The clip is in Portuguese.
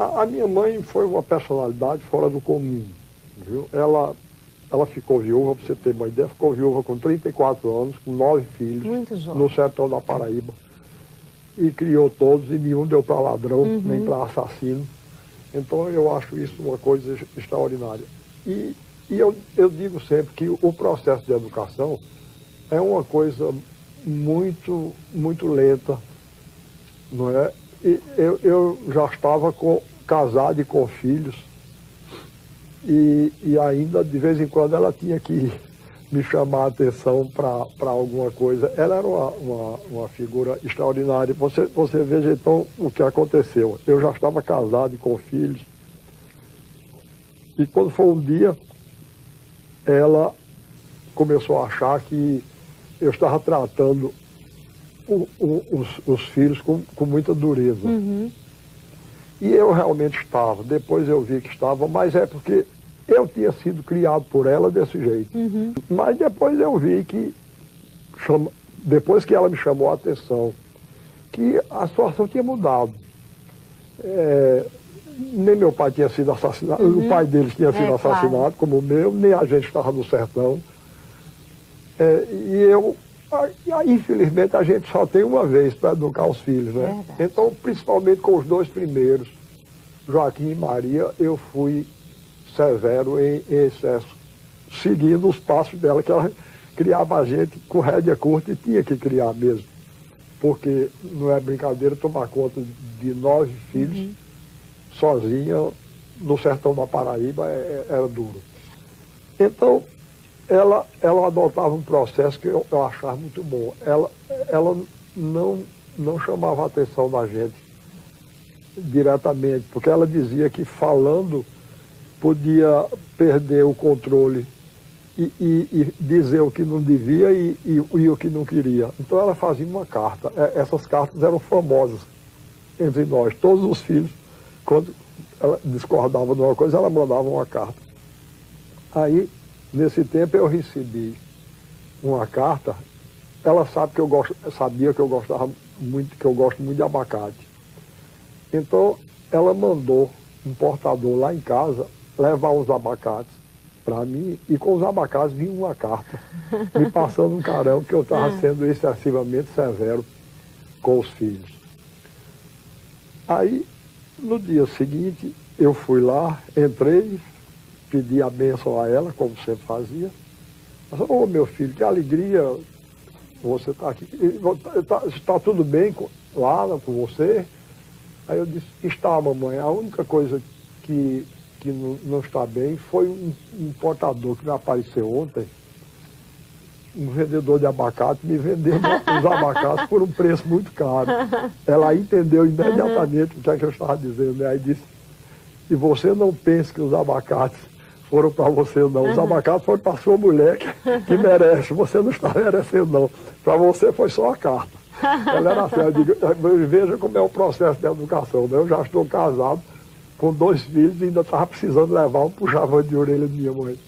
A, a, minha mãe foi uma personalidade fora do comum, viu? Ela, ela ficou viúva, para você ter uma ideia, ficou viúva com 34 anos, com nove filhos, no sertão da Paraíba. E criou todos, e nenhum deu para ladrão, uhum. nem para assassino. Então eu acho isso uma coisa extraordinária. E, e eu, eu digo sempre que o processo de educação é uma coisa muito, muito lenta, não é? E eu, eu já estava com, casado e com filhos, e, e ainda de vez em quando ela tinha que me chamar a atenção para alguma coisa. Ela era uma, uma, uma, figura extraordinária. Você, você veja então o que aconteceu. Eu já estava casado e com filhos. E quando foi um dia, ela começou a achar que eu estava tratando o, o, os, os, filhos com, com muita dureza. Uhum. E eu realmente estava. Depois eu vi que estava, mas é porque eu tinha sido criado por ela desse jeito. Uhum. Mas depois eu vi que, chama, depois que ela me chamou a atenção, que a situação tinha mudado. É, nem meu pai tinha sido assassinado, uhum. o pai deles tinha sido é, assassinado, claro. como o meu, nem a gente estava no sertão. É, e eu, infelizmente, a gente só tem uma vez para educar os filhos, né? Verdade. Então, principalmente com os dois primeiros, Joaquim e Maria, eu fui severo em, excesso, seguindo os passos dela, que ela criava a gente com rédea curta e tinha que criar mesmo. Porque não é brincadeira tomar conta de nove filhos uhum. sozinha no sertão da Paraíba é, é, era duro. Então, ela, ela adotava um processo que eu, eu achava muito bom. Ela, ela não, não chamava a atenção da gente diretamente, porque ela dizia que falando podia perder o controle e, e, e dizer o que não devia e, e, o que não queria. Então ela fazia uma carta. É, essas cartas eram famosas entre nós. Todos os filhos, quando ela discordava de uma coisa, ela mandava uma carta. Aí, nesse tempo, eu recebi uma carta. Ela sabe que eu gosto, sabia que eu gostava muito, que eu gosto muito de abacate. Então, ela mandou um portador lá em casa levar os abacates para mim e com os abacates vinha uma carta me passando um carão que eu estava ah. sendo excessivamente severo com os filhos. Aí, no dia seguinte, eu fui lá, entrei, pedi a bênção a ela, como sempre fazia. Ô oh, meu filho, que alegria você está aqui. Está tá tudo bem lá com você? Aí eu disse, está, mamãe. A única coisa que que não, não está bem foi um, um portador que me apareceu ontem, um vendedor de abacate me vendendo os abacates por um preço muito caro. Ela entendeu imediatamente o que, é que eu estava dizendo. Aí disse, e você não pense que os abacates foram para você não. Os abacates foram para sua mulher que, que merece. Você não está merecendo não. Para você foi só a carta. Ela era assim, eu digo, veja como é o processo de educação. Né? Eu já estou casado com dois filhos e ainda estava precisando levar um puxavão de orelha de minha mãe.